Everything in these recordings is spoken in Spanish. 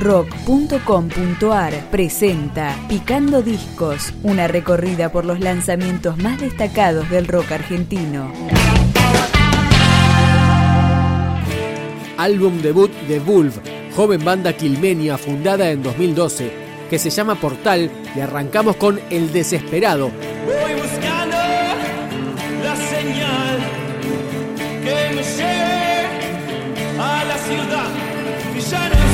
rock.com.ar presenta Picando Discos, una recorrida por los lanzamientos más destacados del rock argentino. Álbum debut de Vulv, joven banda quilmenia fundada en 2012, que se llama Portal y arrancamos con El Desesperado. Voy buscando la señal que me lleve a la ciudad y ya no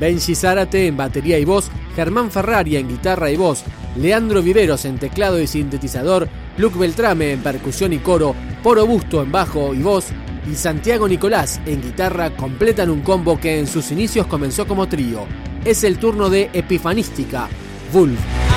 Benji Zárate en batería y voz, Germán Ferrari en guitarra y voz, Leandro Viveros en teclado y sintetizador, Luke Beltrame en percusión y coro, Poro Busto en bajo y voz, y Santiago Nicolás en guitarra completan un combo que en sus inicios comenzó como trío. Es el turno de Epifanística, Wolf.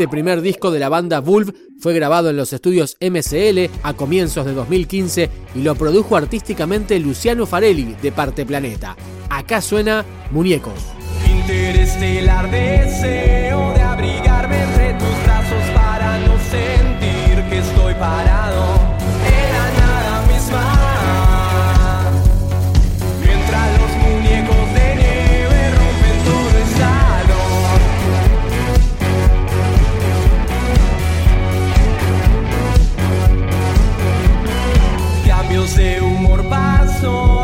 Este primer disco de la banda Vulve fue grabado en los estudios MCL a comienzos de 2015 y lo produjo artísticamente Luciano Farelli de Parte Planeta. Acá suena Muñecos. Deseo de abrigarme entre tus brazos para no sentir que estoy parado. seu morbaço.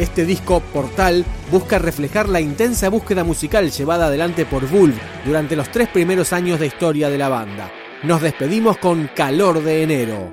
Este disco, Portal, busca reflejar la intensa búsqueda musical llevada adelante por Bulb durante los tres primeros años de historia de la banda. Nos despedimos con Calor de Enero.